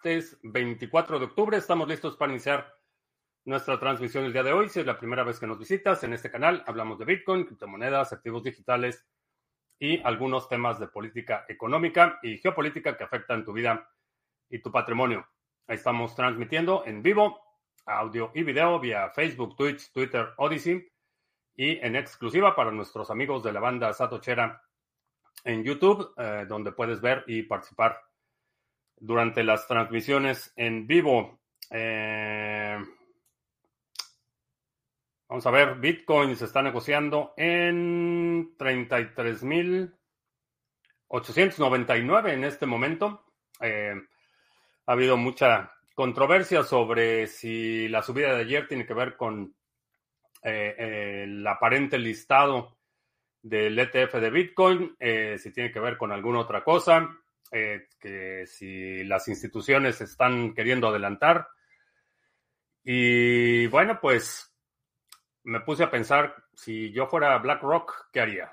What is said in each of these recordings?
martes 24 de octubre. Estamos listos para iniciar nuestra transmisión el día de hoy. Si es la primera vez que nos visitas en este canal, hablamos de Bitcoin, criptomonedas, activos digitales y algunos temas de política económica y geopolítica que afectan tu vida y tu patrimonio. Estamos transmitiendo en vivo, audio y video vía Facebook, Twitch, Twitter, Odyssey y en exclusiva para nuestros amigos de la banda Satochera en YouTube, eh, donde puedes ver y participar durante las transmisiones en vivo. Eh, vamos a ver, Bitcoin se está negociando en 33.899 en este momento. Eh, ha habido mucha controversia sobre si la subida de ayer tiene que ver con el aparente listado del ETF de Bitcoin, eh, si tiene que ver con alguna otra cosa, eh, que si las instituciones están queriendo adelantar. Y bueno, pues me puse a pensar, si yo fuera BlackRock, ¿qué haría?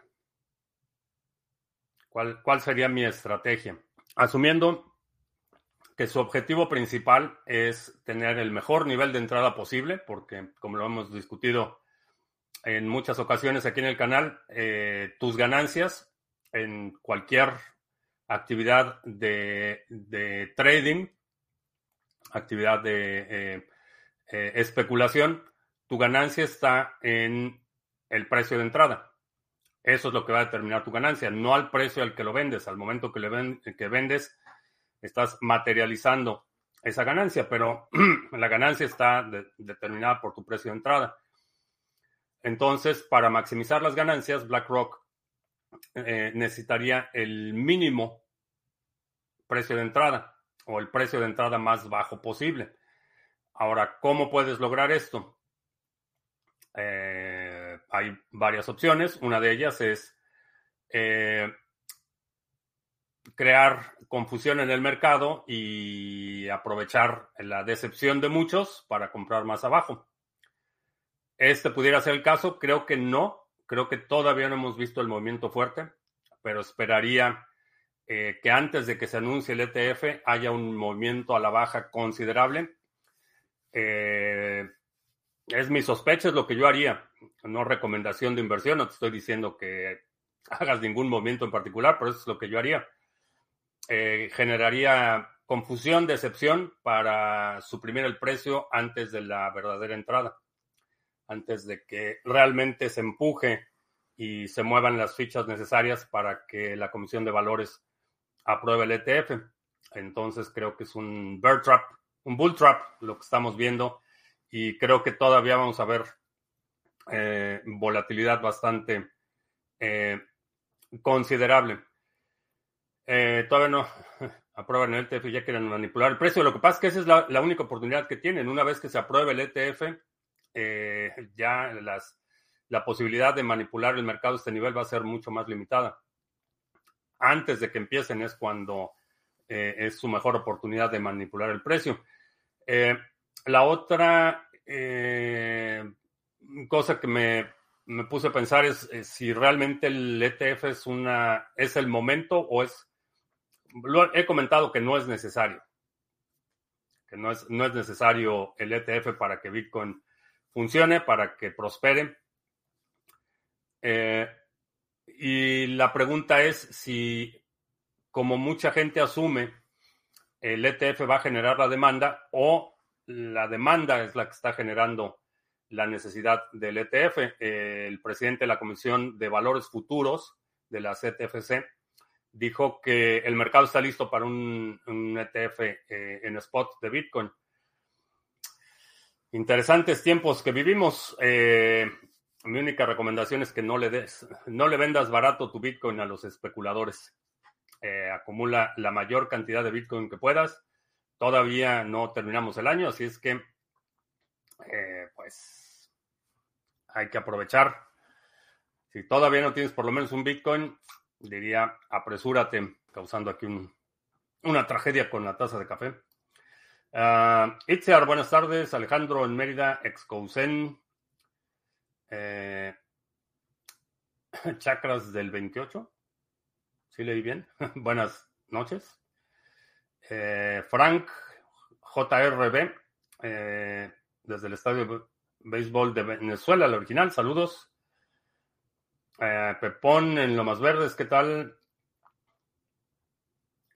¿Cuál, cuál sería mi estrategia? Asumiendo que su objetivo principal es tener el mejor nivel de entrada posible, porque como lo hemos discutido en muchas ocasiones aquí en el canal, eh, tus ganancias en cualquier actividad de, trading, actividad de eh, eh, especulación, tu ganancia está en el precio de entrada. Eso es lo que va a determinar tu ganancia, no al precio al que lo vendes. Al momento que, le que vendes, estás materializando esa ganancia, pero la ganancia está determinada por tu precio de entrada. Entonces, para maximizar las ganancias, BlackRock eh, necesitaría el mínimo precio de entrada o el precio de entrada más bajo posible. Ahora, ¿cómo puedes lograr esto? Eh, hay varias opciones. Una de ellas es eh, crear confusión en el mercado y aprovechar la decepción de muchos para comprar más abajo. Este pudiera ser el caso, creo que no, creo que todavía no hemos visto el movimiento fuerte, pero esperaría eh, que antes de que se anuncie el ETF haya un movimiento a la baja considerable. Eh, es mi sospecha, es lo que yo haría, no recomendación de inversión, no te estoy diciendo que hagas ningún movimiento en particular, pero eso es lo que yo haría. Eh, generaría confusión, decepción para suprimir el precio antes de la verdadera entrada antes de que realmente se empuje y se muevan las fichas necesarias para que la Comisión de Valores apruebe el ETF. Entonces creo que es un bear trap, un bull trap lo que estamos viendo y creo que todavía vamos a ver eh, volatilidad bastante eh, considerable. Eh, todavía no aprueban el ETF y ya quieren manipular el precio. Lo que pasa es que esa es la, la única oportunidad que tienen. Una vez que se apruebe el ETF, eh, ya las, la posibilidad de manipular el mercado a este nivel va a ser mucho más limitada. Antes de que empiecen es cuando eh, es su mejor oportunidad de manipular el precio. Eh, la otra cosa que me, me, puse a pensar es si realmente el ETF es, una, es el momento o es... He comentado que no es necesario. Que no es, no es necesario el ETF para que Bitcoin funcione, para que prospere. Eh, y la pregunta es si, como mucha gente asume, el ETF va a generar la demanda o la demanda es la que está generando la necesidad del ETF. el presidente de la Comisión de Valores Futuros de la CTFC dijo que el mercado está listo para un, ETF eh, en spot de Bitcoin. Interesantes tiempos que vivimos. Eh, mi única recomendación es que no le des, no le vendas barato tu Bitcoin a los especuladores. Eh, acumula la mayor cantidad de Bitcoin que puedas. Todavía no terminamos el año, así es que, eh, pues, hay que aprovechar. Si todavía no tienes por lo menos un Bitcoin, diría, apresúrate, causando aquí una tragedia con la taza de café. Uh, buenas tardes. Alejandro en Mérida, Excousen. Eh, chakras del 28. ¿Sí leí bien? buenas noches. Eh, Frank, JRB, eh, desde el estadio de béisbol de Venezuela, el original. Saludos. Eh, Pepón en Lomas Verdes, ¿qué tal?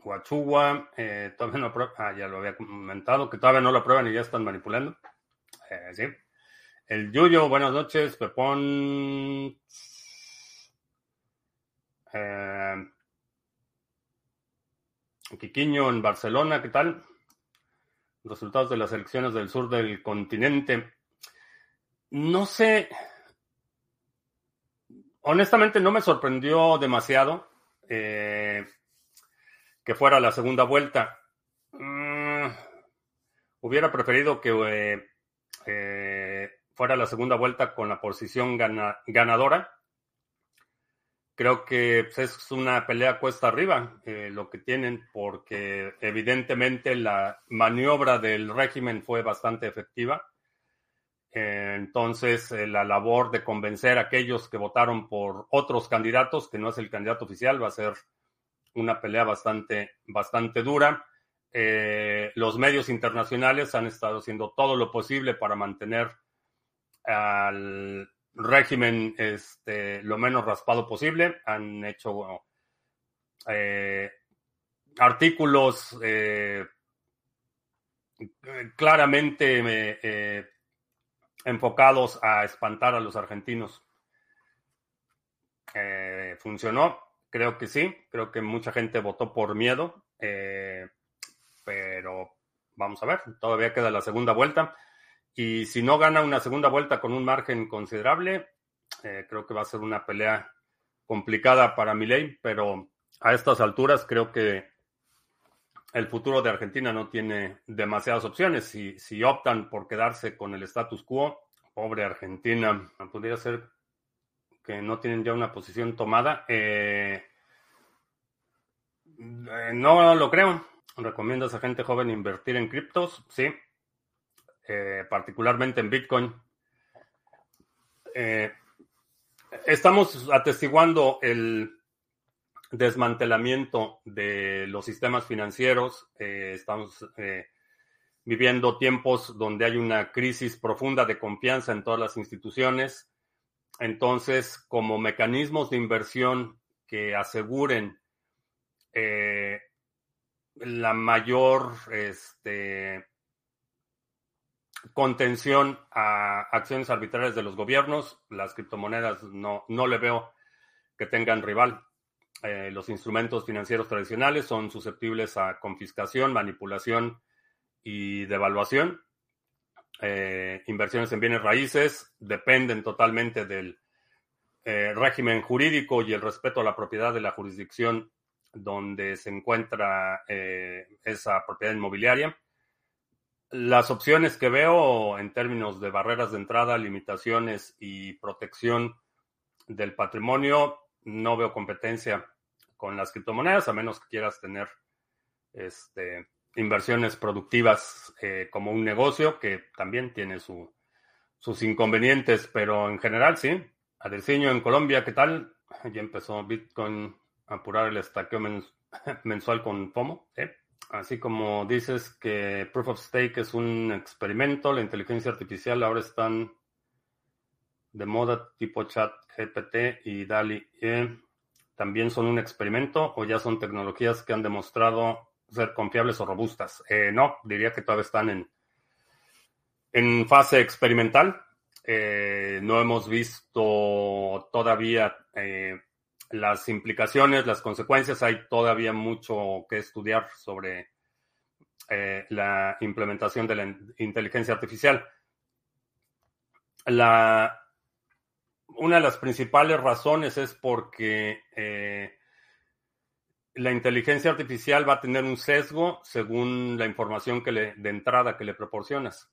Huachugua, eh, todavía no ah, ya lo había comentado, que todavía no lo aprueban y ya están manipulando. Eh, sí. El Yuyo, buenas noches, Pepón. Eh, Quiquiño en Barcelona, ¿qué tal? Resultados de las elecciones del sur del continente. No sé. Honestamente no me sorprendió demasiado eh, que fuera la segunda vuelta. Mm, hubiera preferido que eh, eh, fuera la segunda vuelta con la posición ganadora creo que pues, es una pelea cuesta arriba eh, lo que tienen, porque evidentemente la maniobra del régimen fue bastante efectiva. Entonces, la labor de convencer a aquellos que votaron por otros candidatos, que no es el candidato oficial, va a ser una pelea bastante, bastante dura. los medios internacionales han estado haciendo todo lo posible para mantener al régimen este, lo menos raspado posible. Han hecho eh, artículos eh, claramente eh, enfocados a espantar a los argentinos. funcionó, creo que sí, creo que mucha gente votó por miedo, pero vamos a ver, todavía queda la segunda vuelta. Y si no gana una segunda vuelta con un margen considerable, eh, creo que va a ser una pelea complicada para Milei, pero a estas alturas creo que el futuro de Argentina no tiene demasiadas opciones. Si, si optan por quedarse con el status quo, pobre Argentina, podría ser que no tienen ya una posición tomada. Eh, eh, no lo creo. ¿Recomiendas a gente joven invertir en criptos? Sí, eh, particularmente en Bitcoin. Estamos atestiguando el desmantelamiento de los sistemas financieros. Estamos viviendo tiempos donde hay una crisis profunda de confianza en todas las instituciones. Entonces, como mecanismos de inversión que aseguren la mayor este, contención a acciones arbitrarias de los gobiernos. Las criptomonedas no, no le veo que tengan rival. Eh, los instrumentos financieros tradicionales son susceptibles a confiscación, manipulación y devaluación. Eh, inversiones en bienes raíces dependen totalmente del eh, régimen jurídico y el respeto a la propiedad de la jurisdicción donde se encuentra esa propiedad inmobiliaria. Las opciones que veo en términos de barreras de entrada, limitaciones y protección del patrimonio, no veo competencia con las criptomonedas, a menos que quieras tener este, inversiones productivas eh, como un negocio, que también tiene sus inconvenientes, pero en general sí. Adelciño en Colombia, ¿qué tal? Ya empezó Bitcoin a apurar el estaqueo mensual con FOMO. ¿eh? Así como dices que Proof of Stake es un experimento, la inteligencia artificial ahora están de moda tipo chat GPT y DALI. E. ¿También son un experimento o ya son tecnologías que han demostrado ser confiables o robustas? Eh, no, diría que todavía están en, en fase experimental. Eh, no hemos visto todavía eh, las implicaciones, las consecuencias, hay todavía mucho que estudiar sobre la implementación de la inteligencia artificial. La, una de las principales razones es porque la inteligencia artificial va a tener un sesgo según la información que le, de entrada que le proporcionas.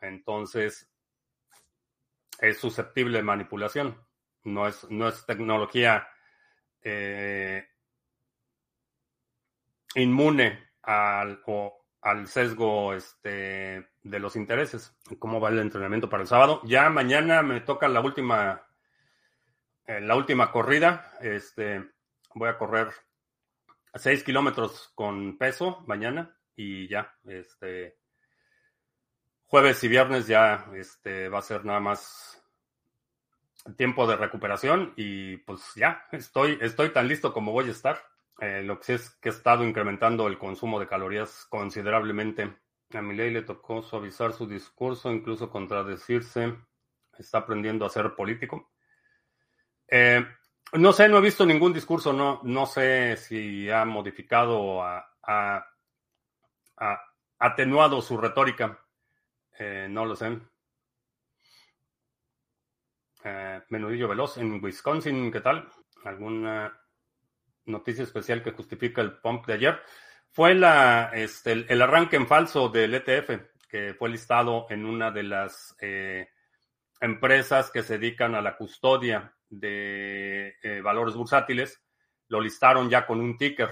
Entonces, es susceptible de manipulación. No es, no es tecnología eh, inmune al, al sesgo este, de los intereses. ¿Cómo va el entrenamiento para el sábado? Ya mañana me toca la última, eh, la última corrida. Este, voy a correr 6 kilómetros con peso mañana y ya, este, jueves y viernes ya este, va a ser nada más tiempo de recuperación y pues ya estoy, estoy tan listo como voy a estar. Eh, lo que sí es que he estado incrementando el consumo de calorías considerablemente. A ley le tocó suavizar su discurso, incluso contradecirse. Está aprendiendo a ser político. Eh, no sé, no he visto ningún discurso, no, no sé si ha modificado o ha, atenuado su retórica. Eh, no lo sé. menudillo veloz en Wisconsin, ¿qué tal? ¿Alguna noticia especial que justifica el pump de ayer, fue la, este, el, arranque en falso del ETF, que fue listado en una de las eh, empresas que se dedican a la custodia de eh, valores bursátiles. Lo listaron ya con un ticker.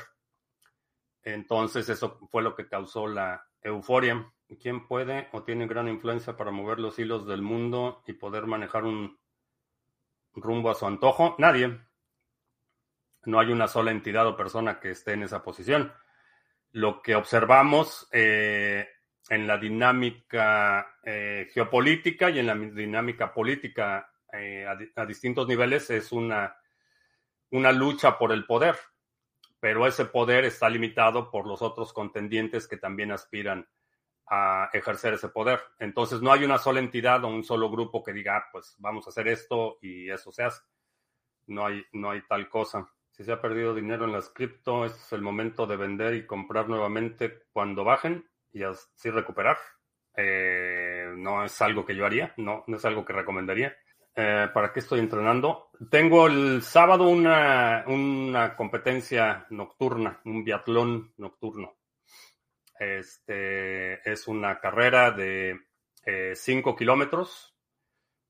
Entonces eso fue lo que causó la euforia. ¿Quién puede o tiene gran influencia para mover los hilos del mundo y poder manejar un rumbo a su antojo? Nadie. No hay una sola entidad o persona que esté en esa posición. Lo que observamos eh, en la dinámica eh, geopolítica y en la dinámica política eh, a, distintos niveles es una, una lucha por el poder, pero ese poder está limitado por los otros contendientes que también aspiran a ejercer ese poder. Entonces no hay una sola entidad o un solo grupo que diga, ah, pues vamos a hacer esto y eso se hace. No hay, no hay tal cosa. Si se ha perdido dinero en las cripto, este es el momento de vender y comprar nuevamente cuando bajen y así recuperar. Eh, no es algo que yo haría, no, no es algo que recomendaría. Eh, ¿Para qué estoy entrenando? Tengo el sábado una, una competencia nocturna, un biatlón nocturno. Este es una carrera de 5 eh, kilómetros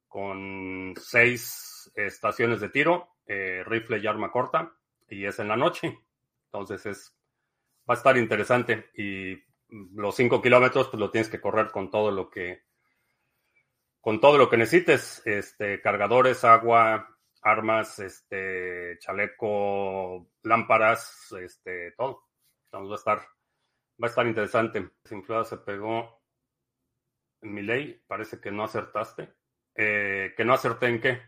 con 6 estaciones de tiro eh, rifle y arma corta y es en la noche. Entonces es, va a estar interesante y los 5 kilómetros pues lo tienes que correr con todo lo que con todo lo que necesites, este, cargadores, agua, armas, este, chaleco, lámparas, este, todo. Entonces va a estar, va a estar interesante. Sinflada se pegó en mi ley, parece que no acertaste. Eh, ¿Que no acerté en qué?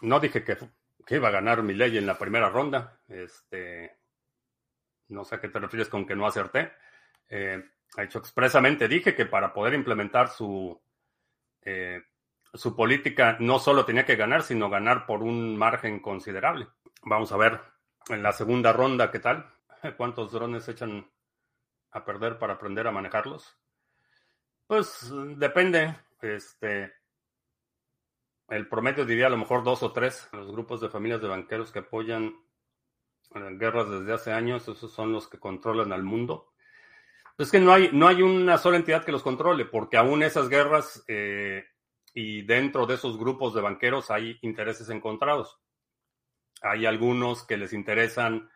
No dije que que iba a ganar mi ley en la primera ronda. Este, no sé a qué te refieres con que no acerté. Eh, hecho, expresamente dije que para poder implementar su, eh, su política no solo tenía que ganar, sino ganar por un margen considerable. Vamos a ver en la segunda ronda qué tal. ¿Cuántos drones echan a perder para aprender a manejarlos? Pues depende. Este, el promedio diría a lo mejor dos o tres. Los grupos de familias de banqueros que apoyan guerras desde hace años, esos son los que controlan al mundo. Es que no hay, no hay una sola entidad que los controle, porque aún esas guerras eh, y dentro de esos grupos de banqueros hay intereses encontrados. Hay algunos que les interesan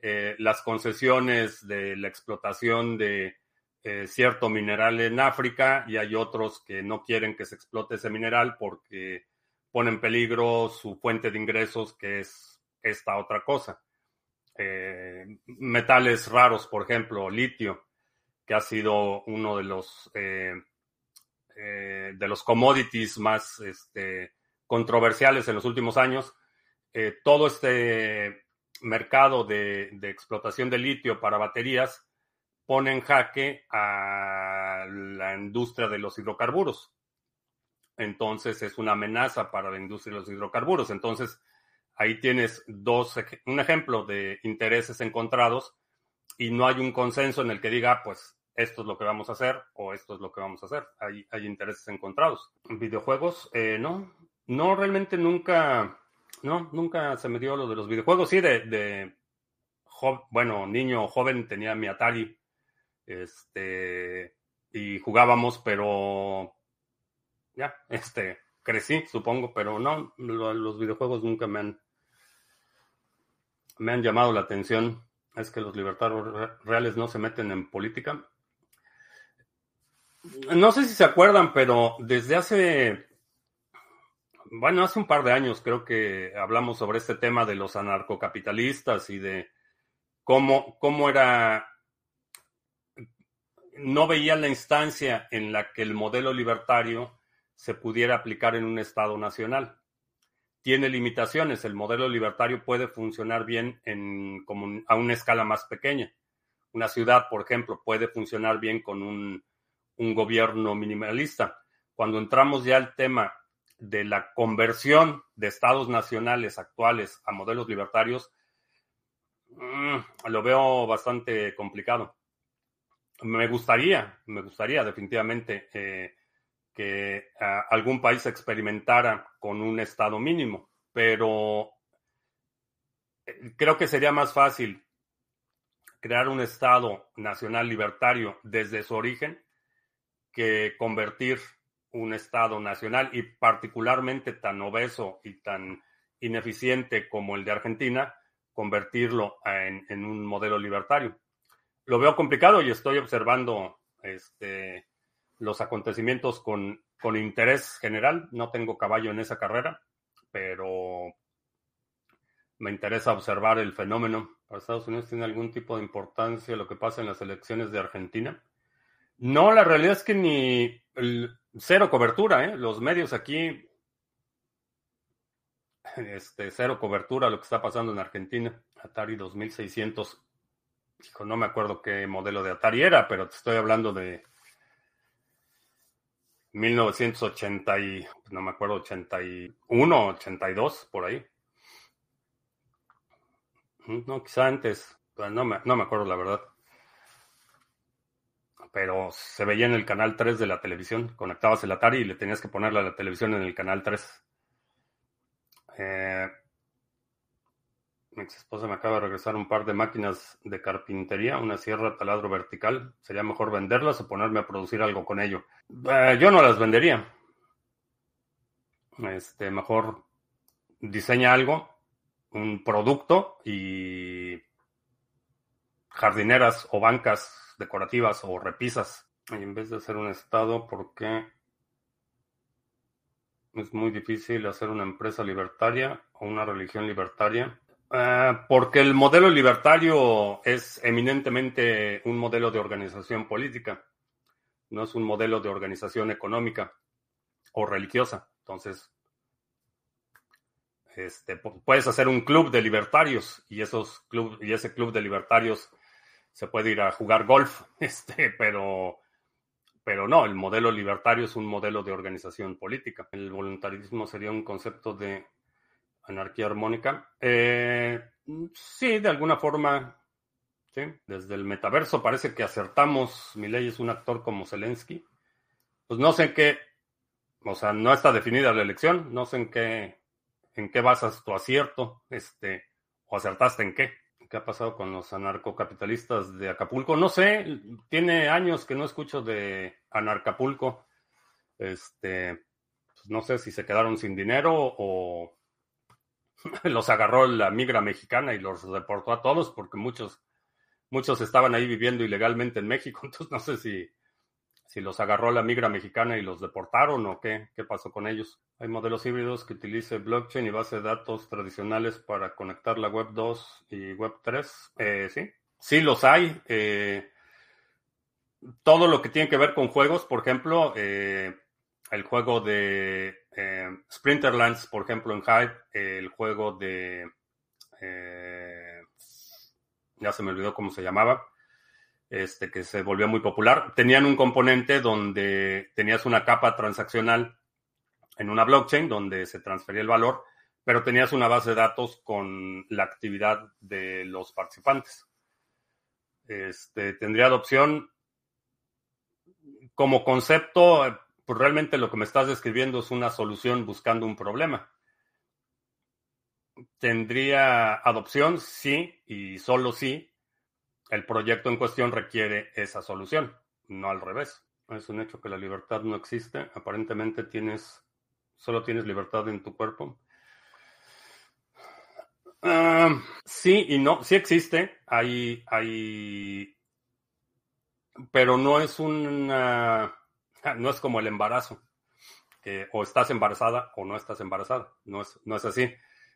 eh, las concesiones de la explotación de eh, cierto mineral en África y hay otros que no quieren que se explote ese mineral porque pone en peligro su fuente de ingresos, que es esta otra cosa. Metales raros, por ejemplo, litio, que ha sido uno de los eh, de los commodities más este, controversiales en los últimos años. todo este mercado de, de explotación de litio para baterías pone en jaque a la industria de los hidrocarburos. Entonces es una amenaza para la industria de los hidrocarburos. Entonces ahí tienes dos, un ejemplo de intereses encontrados y no hay un consenso en el que diga, pues esto es lo que vamos a hacer o esto es lo que vamos a hacer. Hay, intereses encontrados. Videojuegos, eh, no, no, realmente nunca, no, nunca se me dio lo de los videojuegos. Sí, de, de bueno, niño joven tenía mi Atari este, y jugábamos, pero ya, este, crecí, supongo, pero no, los videojuegos nunca me han, me han llamado la atención. Es que los libertarios reales no se meten en política. No sé si se acuerdan, pero desde hace, bueno, hace un par de años creo que hablamos sobre este tema de los anarcocapitalistas y de cómo, cómo era no veía la instancia en la que el modelo libertario se pudiera aplicar en un Estado nacional. Tiene limitaciones. El modelo libertario puede funcionar bien en, como a una escala más pequeña. Una ciudad, por ejemplo, puede funcionar bien con un, un gobierno minimalista. Cuando entramos ya al tema de la conversión de estados nacionales actuales a modelos libertarios, mm, lo veo bastante complicado. Me gustaría, me gustaría definitivamente eh, que ah, algún país experimentara con un estado mínimo, pero eh, creo que sería más fácil crear un estado nacional libertario desde su origen que convertir un Estado nacional y particularmente tan obeso y tan ineficiente como el de Argentina, convertirlo en, un modelo libertario. Lo veo complicado y estoy observando este, los acontecimientos con, interés general. No tengo caballo en esa carrera, pero me interesa observar el fenómeno. ¿Para Estados Unidos tiene algún tipo de importancia lo que pasa en las elecciones de Argentina? No, la realidad es que ni cero cobertura, ¿eh? Los medios aquí, este, cero cobertura lo que está pasando en Argentina. Atari 2600. Hijo, no me acuerdo qué modelo de Atari era, pero te estoy hablando de 1980 y, no me acuerdo, 81, 82, por ahí. No, quizá antes, no me, no me acuerdo la verdad pero se veía en el canal 3 de la televisión. Conectabas el Atari y le tenías que ponerle a la televisión en el canal 3. Eh, mi ex esposa me acaba de regresar un par de máquinas de carpintería, una sierra taladro vertical. Sería mejor venderlas o ponerme a producir algo con ello. Eh, yo no las vendería. Este, mejor diseña algo, un producto y jardineras o bancas decorativas o repisas. Y en vez de hacer un estado, ¿por qué es muy difícil hacer una empresa libertaria o una religión libertaria? Eh, porque el modelo libertario es eminentemente un modelo de organización política, no es un modelo de organización económica o religiosa. Entonces, este, puedes hacer un club de libertarios y, esos club, y ese club de libertarios se puede ir a jugar golf, este, pero, pero no, el modelo libertario es un modelo de organización política. El voluntarismo sería un concepto de anarquía armónica. Eh, sí, de alguna forma, sí. Desde el metaverso parece que acertamos. Mi ley es un actor como Zelensky. Pues no sé en qué, o sea, no está definida la elección, no sé en qué, en qué basas tu acierto, este, o acertaste en qué. ¿Qué ha pasado con los anarcocapitalistas de Acapulco? No sé, tiene años que no escucho de Anarcapulco. Este, pues no sé si se quedaron sin dinero o los agarró la migra mexicana y los deportó a todos porque muchos, muchos estaban ahí viviendo ilegalmente en México. Entonces no sé si si los agarró la migra mexicana y los deportaron o qué, qué pasó con ellos. Hay modelos híbridos que utilicen blockchain y base de datos tradicionales para conectar la web 2 y web 3. Eh, sí, sí los hay. Eh, todo lo que tiene que ver con juegos, por ejemplo, eh, el juego de Sprinterlands, por ejemplo, en Hive, el juego de... ya se me olvidó cómo se llamaba este, que se volvió muy popular, tenían un componente donde tenías una capa transaccional en una blockchain donde se transfería el valor, pero tenías una base de datos con la actividad de los participantes. Este, tendría adopción como concepto, pues realmente lo que me estás describiendo es una solución buscando un problema. Tendría adopción, sí, y solo sí, el proyecto en cuestión requiere esa solución, no al revés. Es un hecho que la libertad no existe. Aparentemente tienes, solo tienes libertad en tu cuerpo. Ah, sí y no, sí existe. Hay, hay, pero no es una, no es como el embarazo, o estás embarazada o no estás embarazada. No es, no es así.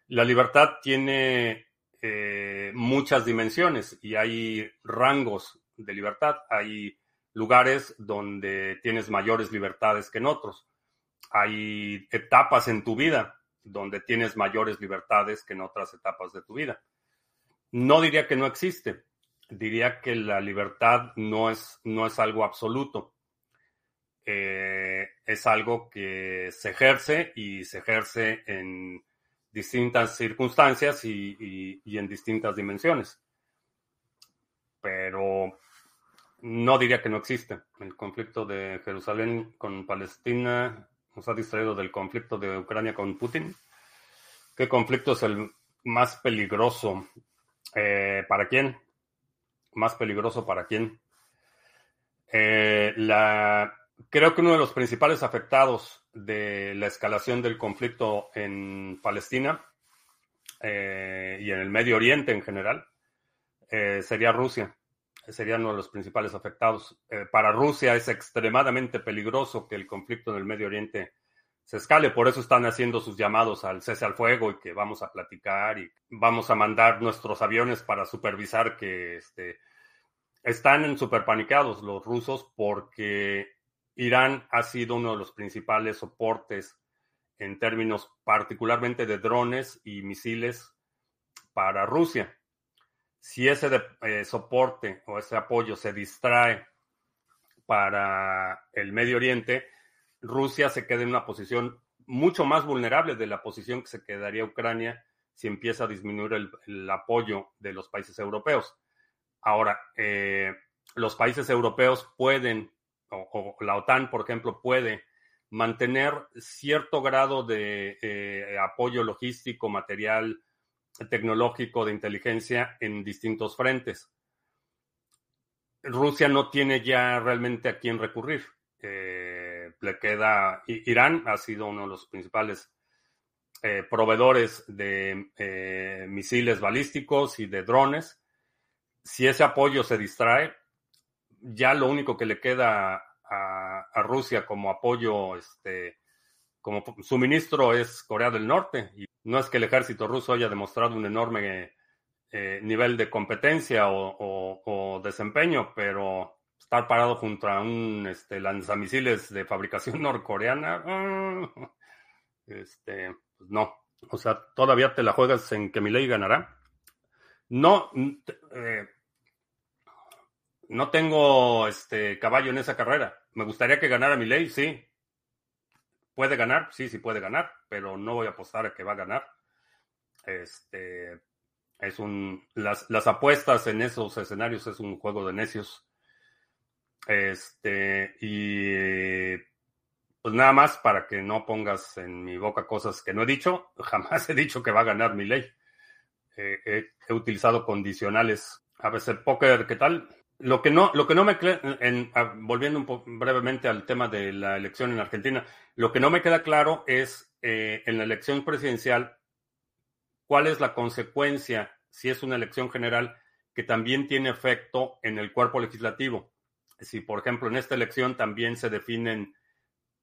La libertad tiene eh, muchas dimensiones y hay rangos de libertad. Hay lugares donde tienes mayores libertades que en otros. Hay etapas en tu vida donde tienes mayores libertades que en otras etapas de tu vida. No diría que no existe, diría que la libertad no es, no es algo absoluto. Eh, es algo que se ejerce y se ejerce en distintas circunstancias y, en distintas dimensiones. Pero no diría que no existe. El conflicto de Jerusalén con Palestina nos ha distraído del conflicto de Ucrania con Putin. ¿Qué conflicto es el más peligroso? Eh, ¿Para quién? ¿Más peligroso para quién? Eh, creo que uno de los principales afectados de la escalación del conflicto en Palestina eh, y en el Medio Oriente en general eh, sería Rusia. Sería uno de los principales afectados. Eh, para Rusia es extremadamente peligroso que el conflicto en el Medio Oriente se escale. Por eso están haciendo sus llamados al cese al fuego y que vamos a platicar y vamos a mandar nuestros aviones para supervisar que este, están en superpanicados los rusos porque Irán ha sido uno de los principales soportes en términos particularmente de drones y misiles para Rusia. Si ese eh, soporte o ese apoyo se distrae para el Medio Oriente, Rusia se queda en una posición mucho más vulnerable de la posición que se quedaría Ucrania si empieza a disminuir el, apoyo de los países europeos. Ahora, eh, los países europeos pueden o, la OTAN, por ejemplo, puede mantener cierto grado de eh, apoyo logístico, material, tecnológico, de inteligencia en distintos frentes. Rusia no tiene ya realmente a quién recurrir. Eh, le queda Irán, ha sido uno de los principales eh, proveedores de misiles balísticos y de drones. Si ese apoyo se distrae, ya lo único que le queda a, Rusia como apoyo, este, como suministro es Corea del Norte. Y no es que el ejército ruso haya demostrado un enorme eh, nivel de competencia o, desempeño, pero estar parado junto a un este, lanzamisiles de fabricación norcoreana, ah, este, pues no. O sea, todavía te la juegas en que mi ley ganará. No, eh, no tengo este caballo en esa carrera. Me gustaría que ganara mi ley, sí. ¿Puede ganar? Sí, sí puede ganar, pero no voy a apostar a que va a ganar. Este es un las, las apuestas en esos escenarios es un juego de necios. Este, y pues nada más para que no pongas en mi boca cosas que no he dicho. Jamás he dicho que va a ganar mi ley. he utilizado condicionales. A veces, póker, ¿qué tal? Lo que no, lo que no me en, volviendo un brevemente al tema de la elección en Argentina, lo que no me queda claro es eh, en la elección presidencial cuál es la consecuencia, si es una elección general, que también tiene efecto en el cuerpo legislativo. Si, por ejemplo, en esta elección también se definen,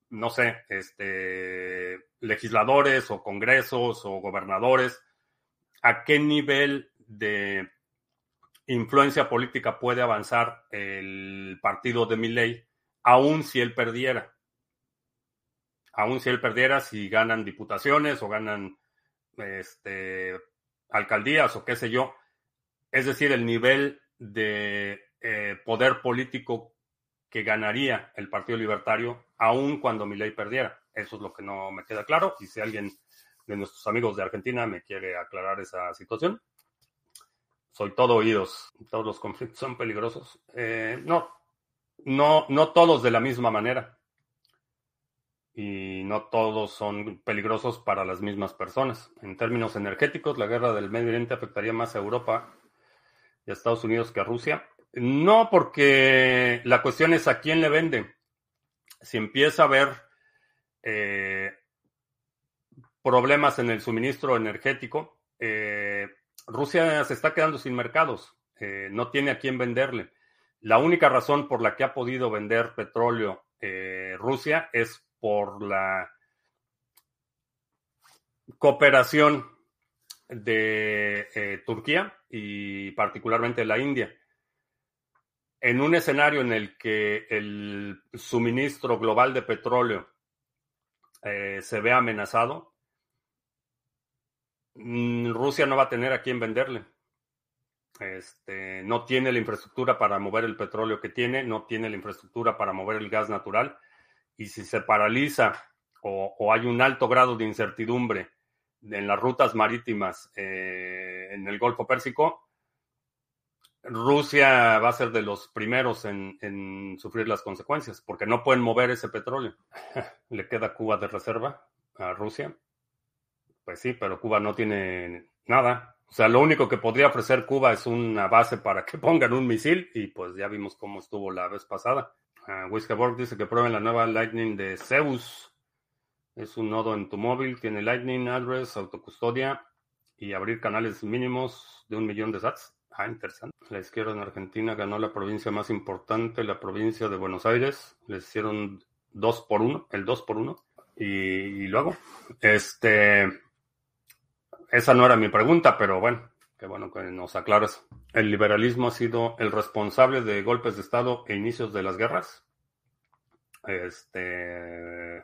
no sé, este, legisladores o congresos o gobernadores, ¿a qué nivel de influencia política puede avanzar el partido de Milley, aun si él perdiera. Aun si él perdiera, si ganan diputaciones o ganan este, alcaldías o qué sé yo. Es decir, el nivel de eh, poder político que ganaría el Partido Libertario, aun cuando Milley perdiera. Eso es lo que no me queda claro. Y si alguien de nuestros amigos de Argentina me quiere aclarar esa situación, soy todo oídos. Todos los conflictos son peligrosos. Eh, no, no, no todos de la misma manera. Y no todos son peligrosos para las mismas personas. En términos energéticos, la guerra del Medio Oriente afectaría más a Europa y a Estados Unidos que a Rusia. No, porque la cuestión es a quién le vende. Si empieza a haber eh, problemas en el suministro energético, eh, Rusia se está quedando sin mercados, eh, no tiene a quién venderle. La única razón por la que ha podido vender petróleo eh, Rusia es por la cooperación de eh, Turquía y particularmente la India. en un escenario en el que el suministro global de petróleo se ve amenazado, Rusia no va a tener a quién venderle. Este, no tiene la infraestructura para mover el petróleo que tiene, no tiene la infraestructura para mover el gas natural. Y si se paraliza o, hay un alto grado de incertidumbre en las rutas marítimas eh, en el Golfo Pérsico, Rusia va a ser de los primeros en, sufrir las consecuencias, porque no pueden mover ese petróleo. Le queda Cuba de reserva a Rusia. Pues sí, pero Cuba no tiene nada. O sea, lo único que podría ofrecer Cuba es una base para que pongan un misil y pues ya vimos cómo estuvo la vez pasada. Uh, dice que prueben la nueva Lightning de Zeus. Es un nodo en tu móvil, tiene Lightning, address, autocustodia y abrir canales mínimos de un millón de sats. Ah, interesante. La izquierda en Argentina ganó la provincia más importante, la provincia de Buenos Aires. Les hicieron dos por uno, el dos por uno. Y, luego, este, esa no era mi pregunta, pero bueno, qué bueno que nos aclaras. ¿El liberalismo ha sido el responsable de golpes de Estado e inicios de las guerras? Este,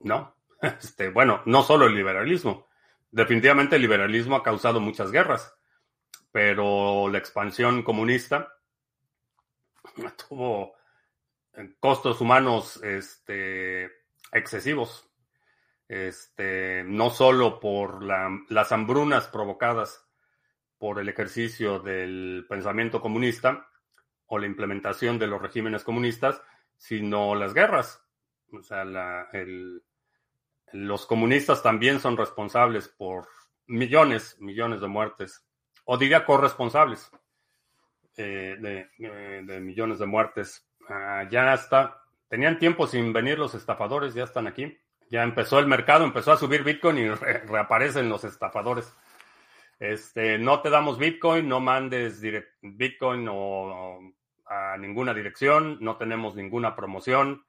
no. Este, bueno, no solo el liberalismo. Definitivamente el liberalismo ha causado muchas guerras pero la expansión comunista tuvo costos humanos este, excesivos. Este, no solo por las hambrunas provocadas por el ejercicio del pensamiento comunista o la implementación de los regímenes comunistas, sino las guerras. O sea, los comunistas también son responsables por millones, millones de muertes o diría corresponsables eh, eh, de, millones de muertes. Ah, ya está, tenían tiempo sin venir los estafadores, ya están aquí. Ya empezó el mercado, empezó a subir Bitcoin y reaparecen los estafadores. Este, no te damos Bitcoin, no mandes Bitcoin o a ninguna dirección, no tenemos ninguna promoción.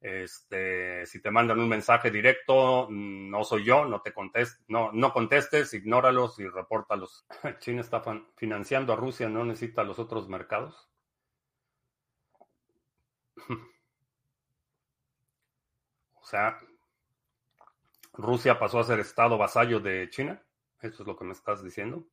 Este, si te mandan un mensaje directo, no soy yo, no te contestes, no, no contestes, ignóralos y repórtalos. China está financiando a Rusia, no necesita los otros mercados. O sea, Rusia pasó a ser estado vasallo de China. Eso es lo que me estás diciendo.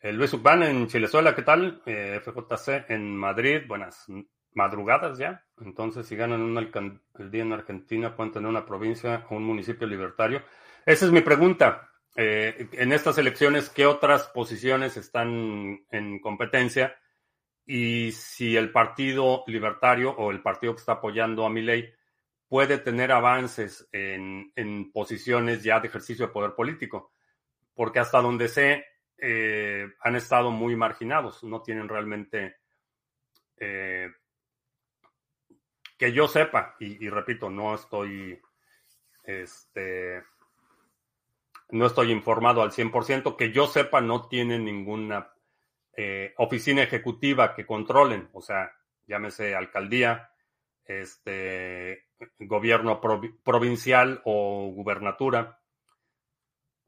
El Luis Urbán en Chilezuela, ¿qué tal? Eh, FJC en Madrid, buenas madrugadas ya. Entonces, si ganan un el día en Argentina, pueden tener una provincia o un municipio libertario. Esa es mi pregunta. Eh, en estas elecciones, ¿qué otras posiciones están en competencia? Y si el partido libertario o el partido que está apoyando a mi ley puede tener avances en, posiciones ya de ejercicio de poder político. Porque hasta donde sé, eh, han estado muy marginados, no tienen realmente eh, que yo sepa, y, repito, no estoy, este, no estoy informado al 100%, que yo sepa no tienen ninguna eh, oficina ejecutiva que controlen, o sea, llámese alcaldía, este, gobierno provincial o gubernatura,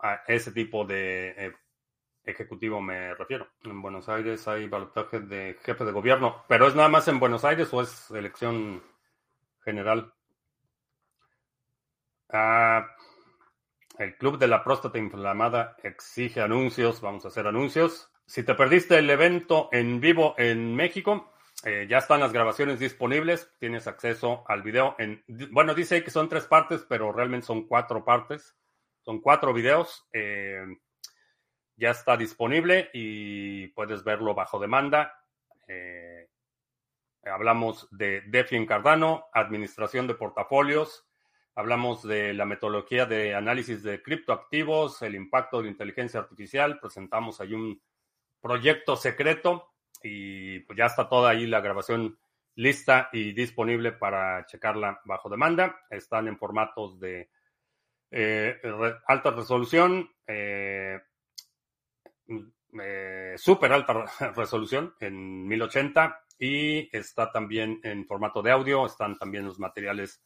a ese tipo de eh, ejecutivo me refiero. En Buenos Aires hay balotaje de jefe de gobierno, pero es nada más en Buenos Aires o es elección general. Ah, el Club de la Próstata Inflamada exige anuncios. Vamos a hacer anuncios. Si te perdiste el evento en vivo en México, eh, ya están las grabaciones disponibles. Tienes acceso al video. En, bueno, dice que son tres partes, pero realmente son cuatro partes. Son cuatro videos. Eh, ya está disponible y puedes verlo bajo demanda. Eh, Hablamos de DeFi en Cardano, administración de portafolios, hablamos de la metodología de análisis de criptoactivos, el impacto de inteligencia artificial, presentamos ahí un proyecto secreto y pues ya está toda ahí la grabación lista y disponible para checarla bajo demanda. Están en formatos de eh, alta resolución, eh, eh, súper alta resolución en 1080 y está también en formato de audio, están también los materiales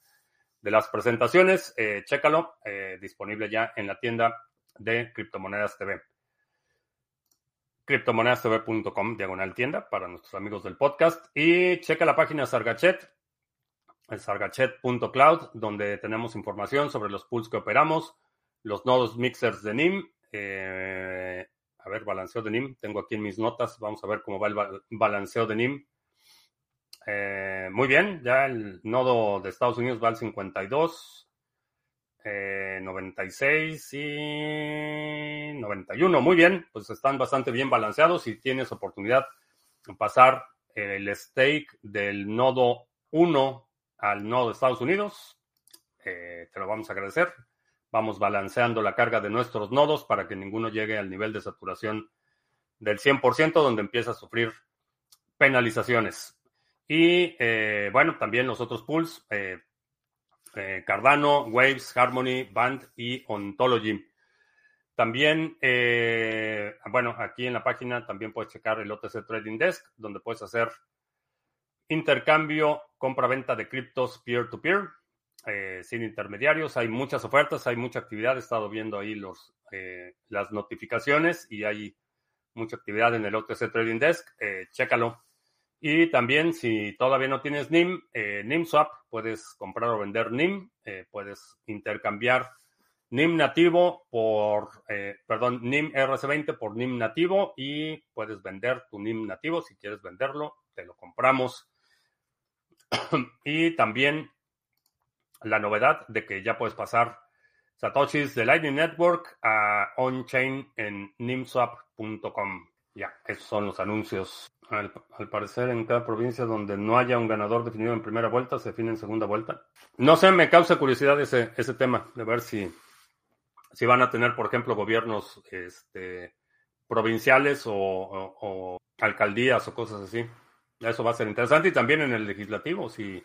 de las presentaciones, eh, chécalo, eh, disponible ya en la tienda de Criptomonedas TV. criptomonedastv.com, diagonal tienda, para nuestros amigos del podcast. Y checa la página Sargachet, sargachet.cloud, donde tenemos información sobre los pools que operamos, los nodos mixers de NIM. Eh, a ver, balanceo de NIM. Tengo aquí en mis notas. Vamos a ver cómo va el balanceo de NIM. Eh, muy bien, ya el nodo de Estados Unidos va al 52. 96 eh, y 91. Muy bien, pues están bastante bien balanceados y tienes oportunidad de pasar el stake del nodo 1 al nodo de Estados Unidos. Eh, te lo vamos a agradecer. Vamos balanceando la carga de nuestros nodos para que ninguno llegue al nivel de saturación del 100%, donde empieza a sufrir penalizaciones. Y eh, bueno, también los otros pools, eh, Cardano, Waves, Harmony, Band y Ontology. También, eh, bueno, aquí en la página también puedes checar el OTC Trading Desk, donde puedes hacer intercambio, compra-venta de criptos peer-to-peer, eh, sin intermediarios. Hay muchas ofertas, hay mucha actividad. He estado viendo ahí los, las notificaciones y hay mucha actividad en el OTC Trading Desk. chécalo. Y también, si todavía no tienes NIM, eh, NIMSwap, puedes comprar o vender NIM, eh, puedes intercambiar NIM nativo por, eh, perdón, NIM RC20 por NIM nativo y puedes vender tu NIM nativo. Si quieres venderlo, te lo compramos. y también la novedad de que ya puedes pasar satoshis de Lightning Network a on-chain en nimswap.com. Ya, esos son los anuncios. Al, parecer, en cada provincia donde no haya un ganador definido en primera vuelta, se define en segunda vuelta. No sé, me causa curiosidad ese, ese tema, de ver si, si van a tener, por ejemplo, gobiernos este, provinciales o, alcaldías o cosas así. Eso va a ser interesante. Y también en el legislativo, si,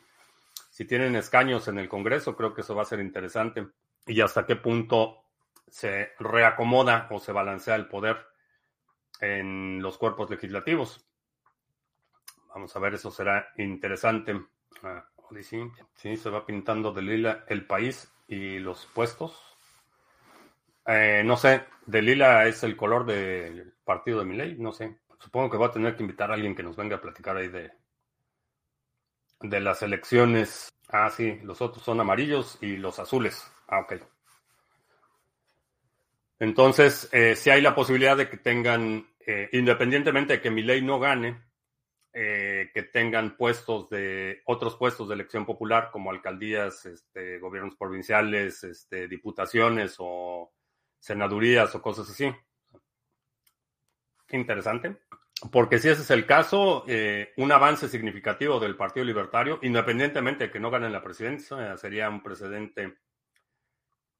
si tienen escaños en el Congreso, creo que eso va a ser interesante. Y hasta qué punto se reacomoda o se balancea el poder en los cuerpos legislativos. Vamos a ver, eso será interesante. Ah, sí, se va pintando de lila el país y los puestos. Eh, no sé, de lila es el color del partido de mi ley, no sé. Supongo que va a tener que invitar a alguien que nos venga a platicar ahí de, de las elecciones. Ah, sí, los otros son amarillos y los azules. Ah, ok. Entonces, eh, si hay la posibilidad de que tengan eh, independientemente de que mi ley no gane, eh, que tengan puestos de otros puestos de elección popular como alcaldías, este, gobiernos provinciales, este, diputaciones o senadurías o cosas así. Interesante. Porque si ese es el caso, eh, un avance significativo del Partido Libertario, independientemente de que no ganen la presidencia, sería un precedente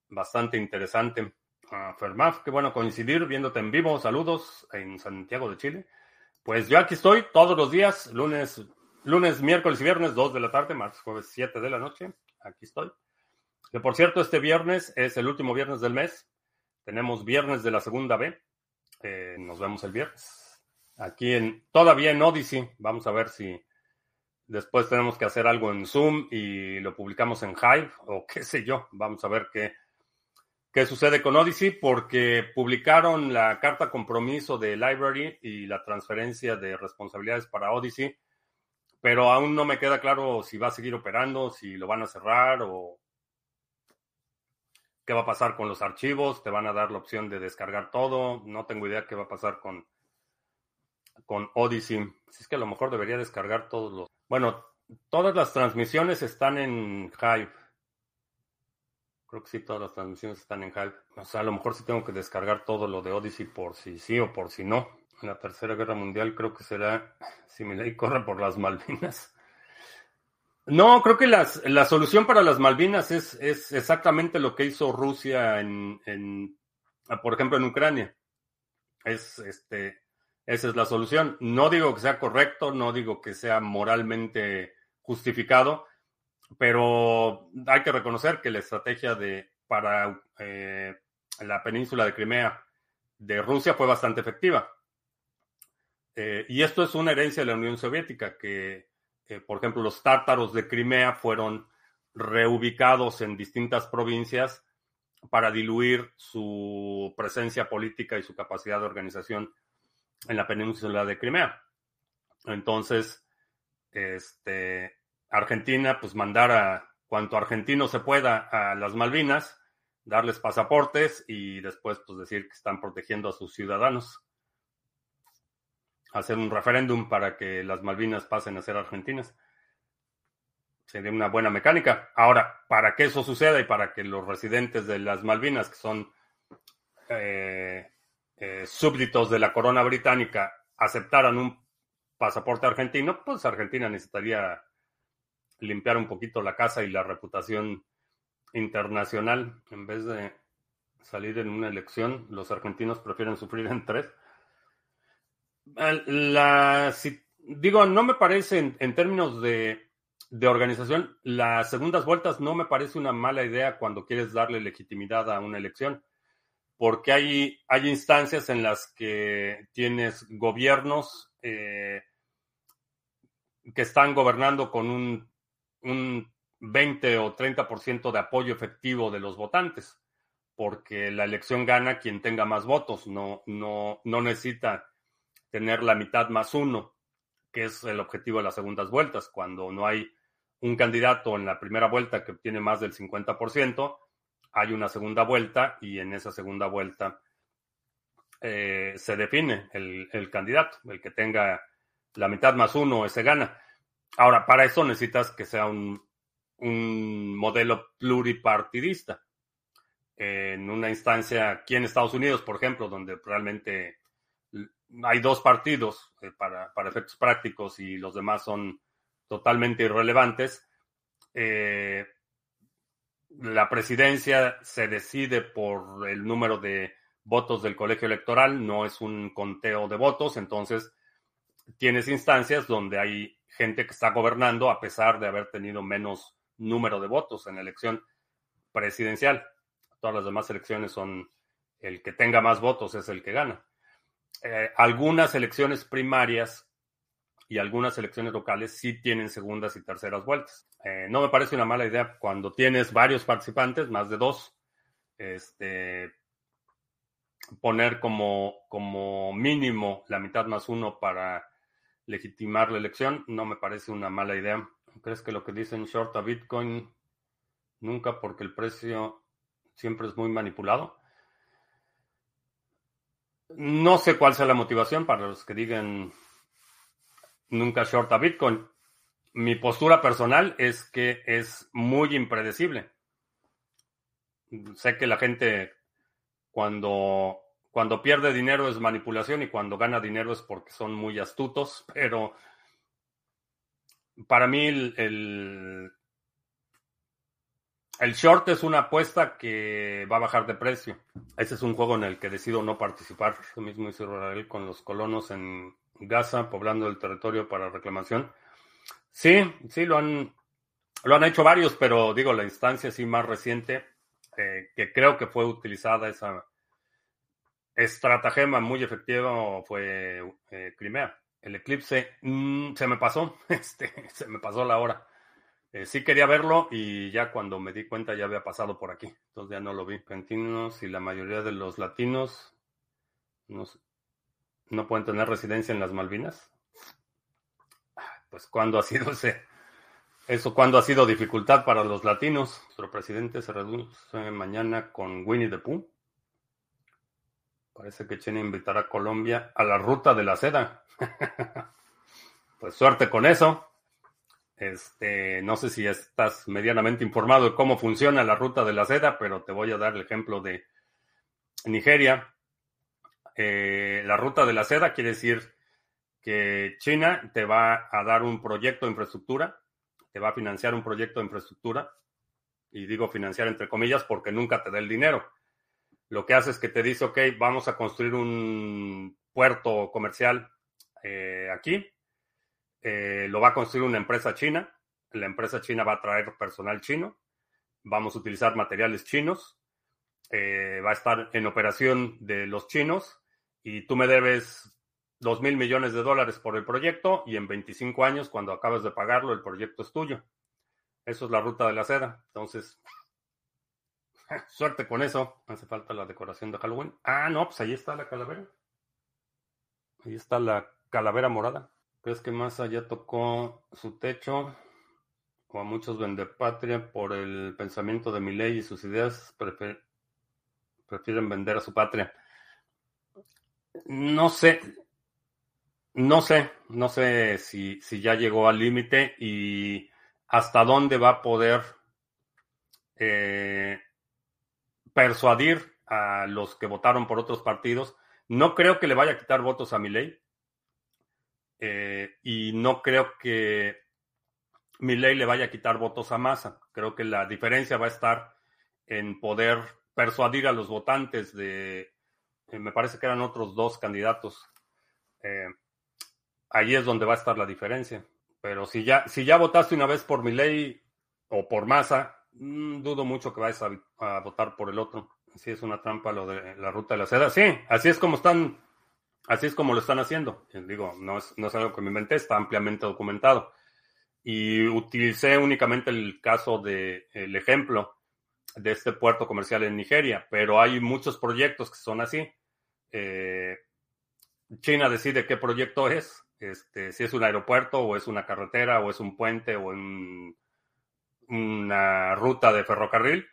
bastante interesante. Fermaf, qué bueno coincidir viéndote en vivo. Saludos en Santiago de Chile. Pues yo aquí estoy todos los días, lunes, lunes, miércoles y viernes, 2 de la tarde, martes, jueves, 7 de la noche. Aquí estoy. Que por cierto, este viernes es el último viernes del mes. Tenemos viernes de la segunda B. Eh, nos vemos el viernes. Aquí en, todavía en Odyssey. Vamos a ver si después tenemos que hacer algo en Zoom y lo publicamos en Hive o qué sé yo. Vamos a ver qué, ¿Qué sucede con Odyssey? Porque publicaron la carta compromiso de Library y la transferencia de responsabilidades para Odyssey, pero aún no me queda claro si va a seguir operando, si lo van a cerrar o qué va a pasar con los archivos. Te van a dar la opción de descargar todo. No tengo idea qué va a pasar con, con Odyssey. Si es que a lo mejor debería descargar todos los... Bueno, todas las transmisiones están en Hive. Creo que sí, todas las transmisiones están en Hive. O sea, a lo mejor sí tengo que descargar todo lo de Odyssey por si sí o por si no. En la Tercera Guerra Mundial creo que será si mi ley corre por las Malvinas. No, creo que las, la solución para las Malvinas es, es exactamente lo que hizo Rusia en, en, por ejemplo, en Ucrania. Es, este, esa es la solución. No digo que sea correcto, no digo que sea moralmente justificado, pero hay que reconocer que la estrategia de para eh, la península de Crimea de Rusia fue bastante efectiva. Eh, y esto es una herencia de la Unión Soviética, que, eh, por ejemplo, los tártaros de Crimea fueron reubicados en distintas provincias para diluir su presencia política y su capacidad de organización en la península de Crimea. Entonces, este, Argentina, pues mandar a cuanto argentino se pueda a las Malvinas, darles pasaportes y después pues decir que están protegiendo a sus ciudadanos. Hacer un referéndum para que las Malvinas pasen a ser argentinas. Sería una buena mecánica. Ahora, para que eso suceda y para que los residentes de las Malvinas, que son eh, eh, súbditos de la corona británica, aceptaran un pasaporte argentino, pues Argentina necesitaría limpiar un poquito la casa y la reputación internacional. En vez de salir en una elección, los argentinos prefieren sufrir en tres. La, digo, no me parece en, términos de, organización, las segundas vueltas no me parece una mala idea cuando quieres darle legitimidad a una elección, porque hay, hay instancias en las que tienes gobiernos eh, que están gobernando con un un 20 o 30% de apoyo efectivo de los votantes, porque la elección gana quien tenga más votos, no, no, no necesita tener la mitad más uno, que es el objetivo de las segundas vueltas. Cuando no hay un candidato en la primera vuelta que obtiene más del 50%, hay una segunda vuelta y en esa segunda vuelta eh, se define el, el, candidato, el que tenga la mitad más uno, ese gana. Ahora, para eso necesitas que sea un, modelo pluripartidista. En una instancia aquí en Estados Unidos, por ejemplo, donde realmente hay dos partidos eh, para, efectos prácticos y los demás son totalmente irrelevantes, eh, la presidencia se decide por el número de votos del colegio electoral, no es un conteo de votos, entonces tienes instancias donde hay gente que está gobernando a pesar de haber tenido menos número de votos en la elección presidencial. Todas las demás elecciones son el que tenga más votos es el que gana. Eh, algunas elecciones primarias y algunas elecciones locales sí tienen segundas y terceras vueltas. Eh, no me parece una mala idea cuando tienes varios participantes, más de dos, este, poner como, como mínimo la mitad más uno para legitimar la elección no me parece una mala idea. ¿Crees que lo que dicen short a Bitcoin nunca porque el precio siempre es muy manipulado? No sé cuál sea la motivación para los que digan nunca short a Bitcoin. Mi postura personal es que es muy impredecible. Sé que la gente cuando cuando pierde dinero es manipulación y cuando gana dinero es porque son muy astutos, pero para mí el, el, short es una apuesta que va a bajar de precio. Ese es un juego en el que decido no participar. Lo mismo hizo Israel con los colonos en Gaza, poblando el territorio para reclamación. Sí, sí, lo han, lo han hecho varios, pero digo, la instancia sí más reciente, eh, que creo que fue utilizada esa estratagema muy efectivo fue eh, Crimea. El eclipse mm, se me pasó, este, se me pasó la hora. Eh, sí quería verlo y ya cuando me di cuenta ya había pasado por aquí. Entonces ya no lo vi. Argentinos y la mayoría de los latinos no, no pueden tener residencia en las Malvinas. Pues cuando ha sido ese, eso cuando ha sido dificultad para los latinos. Nuestro presidente se reduce mañana con Winnie the Pooh. Parece que China invitará a Colombia a la ruta de la seda. pues suerte con eso. Este, no sé si estás medianamente informado de cómo funciona la ruta de la seda, pero te voy a dar el ejemplo de Nigeria. Eh, la ruta de la seda quiere decir que China te va a dar un proyecto de infraestructura, te va a financiar un proyecto de infraestructura, y digo financiar entre comillas porque nunca te da el dinero lo que hace es que te dice, ok, vamos a construir un puerto comercial eh, aquí. Eh, lo va a construir una empresa china. La empresa china va a traer personal chino. Vamos a utilizar materiales chinos. Eh, va a estar en operación de los chinos. Y tú me debes dos mil millones de dólares por el proyecto. Y en 25 años, cuando acabas de pagarlo, el proyecto es tuyo. Eso es la ruta de la seda. Entonces, Suerte con eso. Hace falta la decoración de Halloween. Ah, no, pues ahí está la calavera. Ahí está la calavera morada. ¿Crees que Massa ya tocó su techo? O a muchos patria por el pensamiento de mi ley y sus ideas prefieren vender a su patria. No sé, no sé, no sé si, si ya llegó al límite y hasta dónde va a poder eh, persuadir a los que votaron por otros partidos. No creo que le vaya a quitar votos a mi ley. Eh, y no creo que mi ley le vaya a quitar votos a Massa. Creo que la diferencia va a estar en poder persuadir a los votantes de, eh, me parece que eran otros dos candidatos. Eh, ahí es donde va a estar la diferencia. Pero si ya, si ya votaste una vez por mi ley o por Massa, dudo mucho que vayas a, votar por el otro. Si es una trampa lo de la ruta de la seda. Sí, así es como están, así es como lo están haciendo. Eh, digo, no es, no es algo que me inventé, está ampliamente documentado. Y utilicé únicamente el caso de el ejemplo de este puerto comercial en Nigeria, pero hay muchos proyectos que son así. Eh, China decide qué proyecto es, este, si es un aeropuerto o es una carretera o es un puente o una ruta de ferrocarril.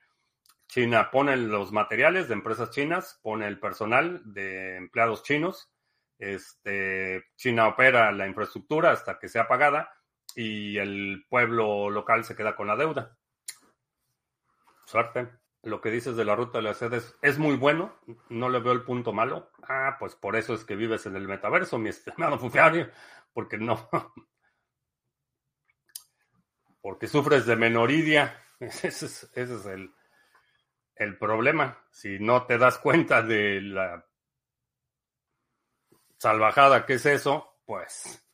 China pone los materiales de empresas chinas, pone el personal de empleados chinos. Este, China opera la infraestructura hasta que sea pagada y el pueblo local se queda con la deuda. Suerte lo que dices de la ruta de las sedes es muy bueno, no le veo el punto malo. Ah, pues por eso es que vives en el metaverso, mi estimado Fufiario, porque no. Porque sufres de menoridia. Ese es, ese es el, el problema. Si no te das cuenta de la salvajada que es eso, pues,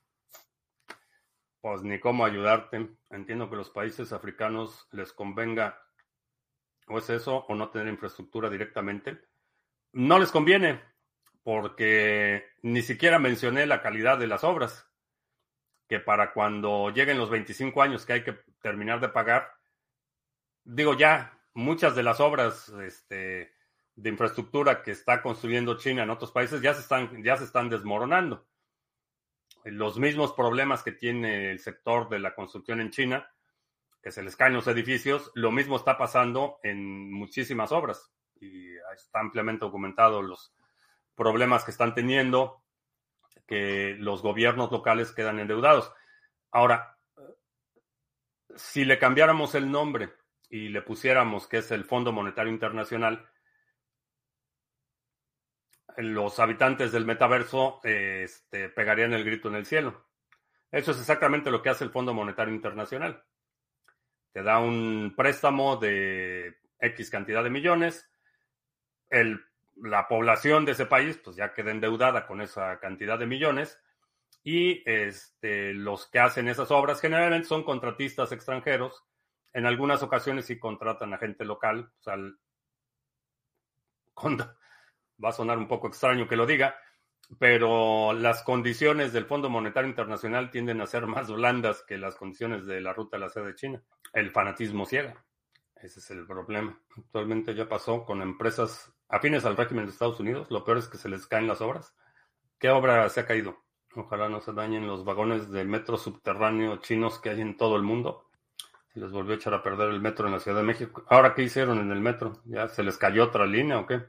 pues ni cómo ayudarte. Entiendo que los países africanos les convenga o es eso, o no tener infraestructura directamente. No les conviene, porque ni siquiera mencioné la calidad de las obras, que para cuando lleguen los 25 años que hay que terminar de pagar, digo ya, muchas de las obras este, de infraestructura que está construyendo China en otros países ya se están, ya se están desmoronando. Los mismos problemas que tiene el sector de la construcción en China que se les caen los edificios. Lo mismo está pasando en muchísimas obras y está ampliamente documentado los problemas que están teniendo, que los gobiernos locales quedan endeudados. Ahora, si le cambiáramos el nombre y le pusiéramos que es el Fondo Monetario Internacional, los habitantes del metaverso este, pegarían el grito en el cielo. Eso es exactamente lo que hace el Fondo Monetario Internacional te da un préstamo de X cantidad de millones, el, la población de ese país pues ya queda endeudada con esa cantidad de millones y este, los que hacen esas obras generalmente son contratistas extranjeros. En algunas ocasiones sí contratan a gente local. O sea, va a sonar un poco extraño que lo diga, pero las condiciones del Fondo Monetario Internacional tienden a ser más blandas que las condiciones de la ruta de la sede de China. El fanatismo ciega. Ese es el problema. Actualmente ya pasó con empresas afines al régimen de Estados Unidos. Lo peor es que se les caen las obras. ¿Qué obra se ha caído? Ojalá no se dañen los vagones de metro subterráneo chinos que hay en todo el mundo. Se les volvió a echar a perder el metro en la Ciudad de México. ¿Ahora qué hicieron en el metro? ¿Ya se les cayó otra línea o qué?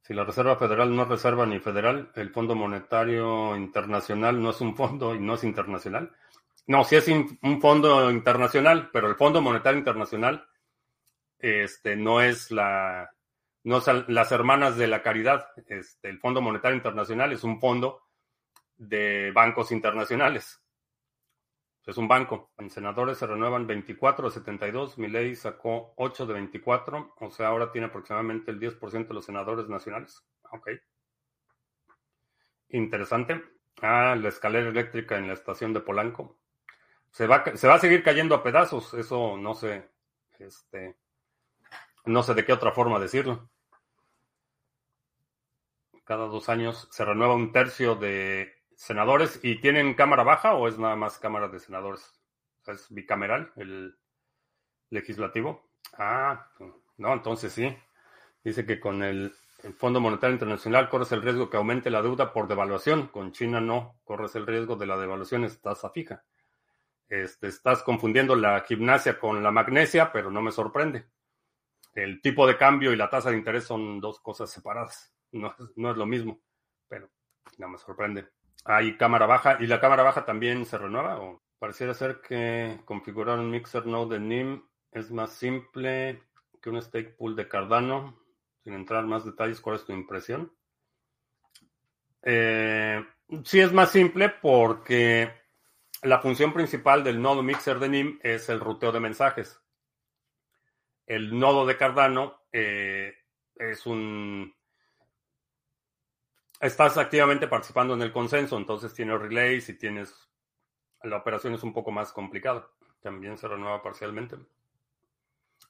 Si la Reserva Federal no es reserva ni federal, el Fondo Monetario Internacional no es un fondo y no es internacional. No, sí es un fondo internacional, pero el Fondo Monetario Internacional este, no es la, no son las hermanas de la caridad. Este, el Fondo Monetario Internacional es un fondo de bancos internacionales es un banco. En senadores se renuevan 24 de 72. Mi ley sacó 8 de 24. O sea, ahora tiene aproximadamente el 10% de los senadores nacionales. Ok. Interesante. Ah, la escalera eléctrica en la estación de Polanco. Se va, se va a seguir cayendo a pedazos. Eso no sé. Este, no sé de qué otra forma decirlo. Cada dos años se renueva un tercio de senadores y tienen cámara baja o es nada más cámara de senadores? ¿Es bicameral el legislativo? Ah, no, entonces sí. Dice que con el, Fondo Monetario Internacional corres el riesgo que aumente la deuda por devaluación. Con China no, corres el riesgo de la devaluación, es tasa fija. Este, estás confundiendo la gimnasia con la magnesia, pero no me sorprende. El tipo de cambio y la tasa de interés son dos cosas separadas. No, no es lo mismo, pero no me sorprende. Hay cámara baja y la cámara baja también se renueva. ¿O? Pareciera ser que configurar un mixer node de NIM es más simple que un stake pool de Cardano. Sin entrar en más detalles, ¿cuál es tu impresión? Eh, sí es más simple porque la función principal del nodo mixer de NIM es el ruteo de mensajes. El nodo de Cardano eh, es un... Estás activamente participando en el consenso, entonces tienes relays y tienes... La operación es un poco más complicada. También se renueva parcialmente.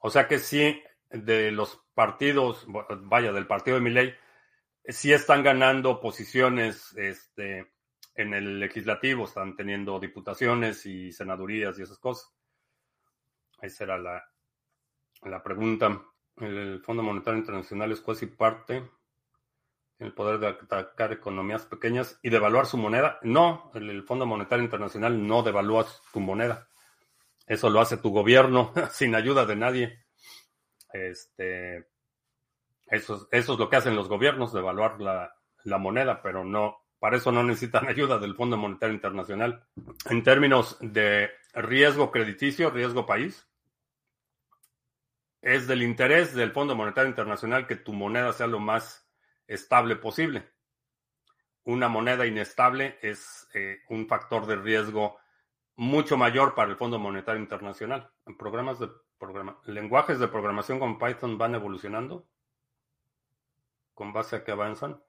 O sea que sí, de los partidos, vaya, del partido de Miley, sí están ganando posiciones este, en el legislativo, están teniendo diputaciones y senadurías y esas cosas. Esa era la, la pregunta. El Fondo Monetario Internacional es casi parte el poder de atacar economías pequeñas y devaluar su moneda. No, el Fondo Monetario Internacional no devalúa tu moneda. Eso lo hace tu gobierno sin ayuda de nadie. Este, eso, es lo que hacen los gobiernos, devaluar la, la moneda, pero no, para eso no necesitan ayuda del Fondo Monetario Internacional. En términos de riesgo crediticio, riesgo país, es del interés del Fondo Monetario Internacional que tu moneda sea lo más estable posible. Una moneda inestable es eh, un factor de riesgo mucho mayor para el Fondo Monetario Internacional. Programas de lenguajes de programación con Python van evolucionando con base a que avanzan.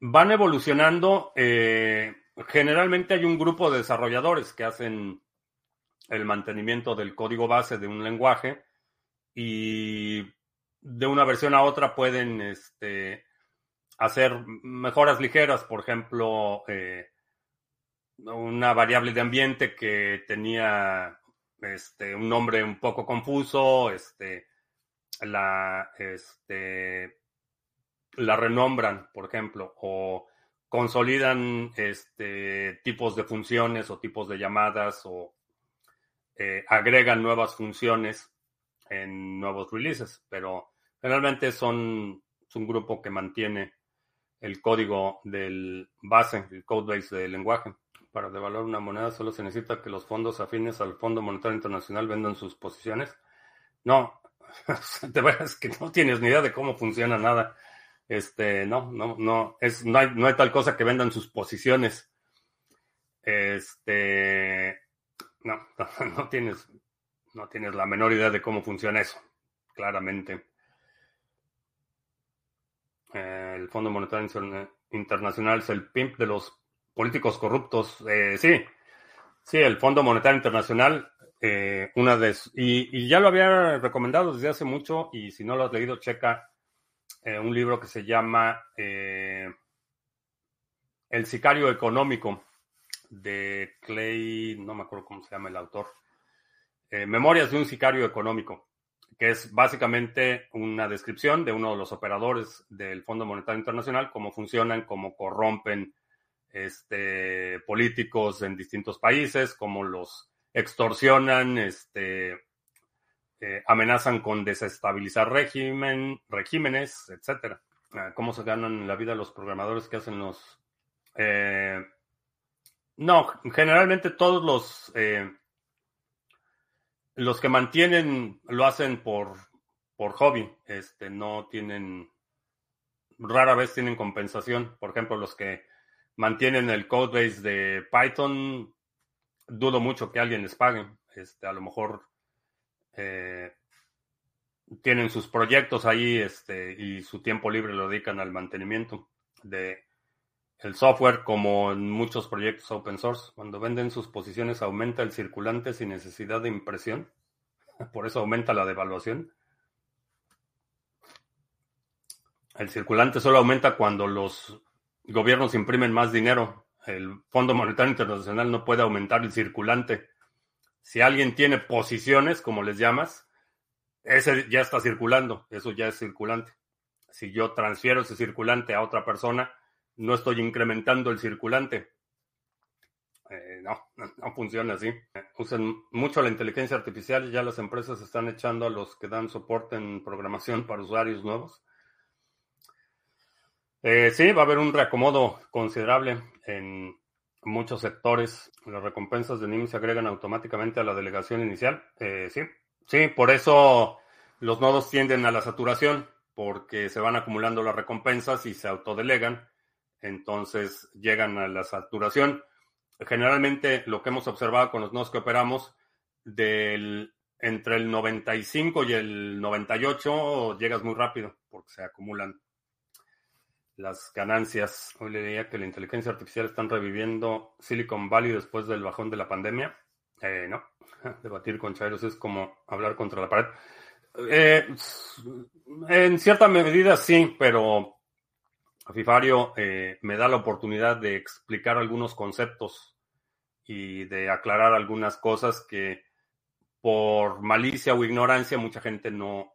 Van evolucionando. Eh, generalmente hay un grupo de desarrolladores que hacen el mantenimiento del código base de un lenguaje y de una versión a otra pueden este, hacer mejoras ligeras, por ejemplo, eh, una variable de ambiente que tenía este, un nombre un poco confuso, este, la, renombran, por ejemplo, o consolidan tipos de funciones o tipos de llamadas o eh, agregan nuevas funciones en nuevos releases, pero generalmente son es un grupo que mantiene el código del base, el codebase del lenguaje. Para devaluar una moneda solo se necesita que los fondos afines al Fondo Monetario Internacional vendan sus posiciones. No, de verdad es que no tienes ni idea de cómo funciona nada. Este, no, no, no, es, no hay, no hay tal cosa que vendan sus posiciones. Este, no, no, tienes, no tienes la menor idea de cómo funciona eso, claramente. el Fondo Monetario Internacional es el PIMP de los políticos corruptos. Eh, sí, sí, el Fondo Monetario Internacional, eh, una de y, y, ya lo había recomendado desde hace mucho, y si no lo has leído, checa eh, un libro que se llama El sicario económico de Clay, no me acuerdo cómo se llama el autor, Memorias de un sicario económico, que es básicamente una descripción de uno de los operadores del Fondo Monetario Internacional, cómo funcionan, cómo corrompen este, políticos en distintos países, cómo los extorsionan, este, eh, amenazan con desestabilizar régimen, regímenes, etcétera. Ah, ¿Cómo se ganan la vida los programadores que hacen los... Eh, no, generalmente todos los... Eh, los que mantienen lo hacen por, por hobby, este, no tienen, rara vez tienen compensación. Por ejemplo, los que mantienen el codebase de Python, dudo mucho que alguien les pague. Este, a lo mejor eh, tienen sus proyectos ahí este, y su tiempo libre lo dedican al mantenimiento de el software como en muchos proyectos open source. Cuando venden sus posiciones aumenta el circulante sin necesidad de impresión. Por eso aumenta la devaluación. El circulante solo aumenta cuando los gobiernos imprimen más dinero. El Fondo Monetario Internacional no puede aumentar el circulante. Si alguien tiene posiciones, como les llamas, ese ya está circulando, eso ya es circulante. Si yo transfiero ese circulante a otra persona, no estoy incrementando el circulante. Eh, no, no, funciona así. Usan mucho la inteligencia artificial y ya las empresas están echando a los que dan soporte en programación para usuarios nuevos. Eh, sí, va a haber un reacomodo considerable en muchos sectores. Las recompensas de NIM se agregan automáticamente a la delegación inicial. Eh, sí, sí, por eso los nodos tienden a la saturación, porque se van acumulando las recompensas y se autodelegan. Entonces llegan a la saturación. Generalmente lo que hemos observado con los nodos que operamos, del, entre el 95 y el 98 llegas muy rápido, porque se acumulan las ganancias. Hoy le diría que la inteligencia artificial están reviviendo Silicon Valley después del bajón de la pandemia. Eh, no, debatir con Chairos es como hablar contra la pared. Eh, en cierta medida sí, pero Fifario eh, me da la oportunidad de explicar algunos conceptos y de aclarar algunas cosas que por malicia o ignorancia mucha gente no,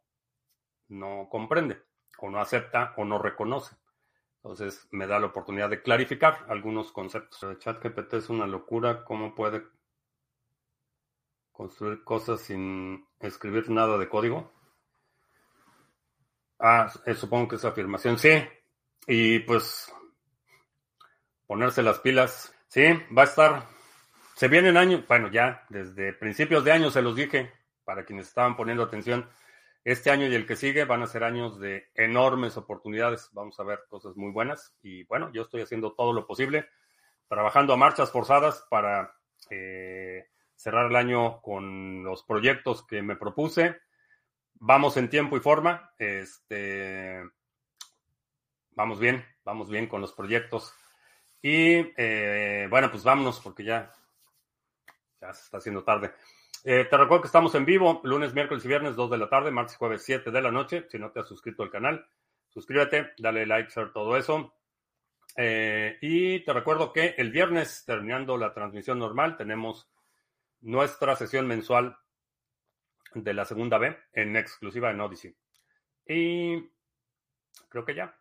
no comprende o no acepta o no reconoce. Entonces me da la oportunidad de clarificar algunos conceptos. El chat GPT es una locura. ¿Cómo puede construir cosas sin escribir nada de código? Ah, supongo que es afirmación. Sí. Y pues ponerse las pilas. Sí, va a estar. Se vienen años, bueno, ya desde principios de año se los dije, para quienes estaban poniendo atención este año y el que sigue van a ser años de enormes oportunidades. Vamos a ver cosas muy buenas. Y bueno, yo estoy haciendo todo lo posible, trabajando a marchas forzadas para eh, cerrar el año con los proyectos que me propuse. Vamos en tiempo y forma. Este, vamos bien, vamos bien con los proyectos. Y eh, bueno, pues vámonos porque ya, ya se está haciendo tarde. Eh, te recuerdo que estamos en vivo lunes, miércoles y viernes, 2 de la tarde, martes y jueves, 7 de la noche. Si no te has suscrito al canal, suscríbete, dale like, share, todo eso. Eh, y te recuerdo que el viernes, terminando la transmisión normal, tenemos nuestra sesión mensual de la segunda B en exclusiva en Odyssey. Y creo que ya.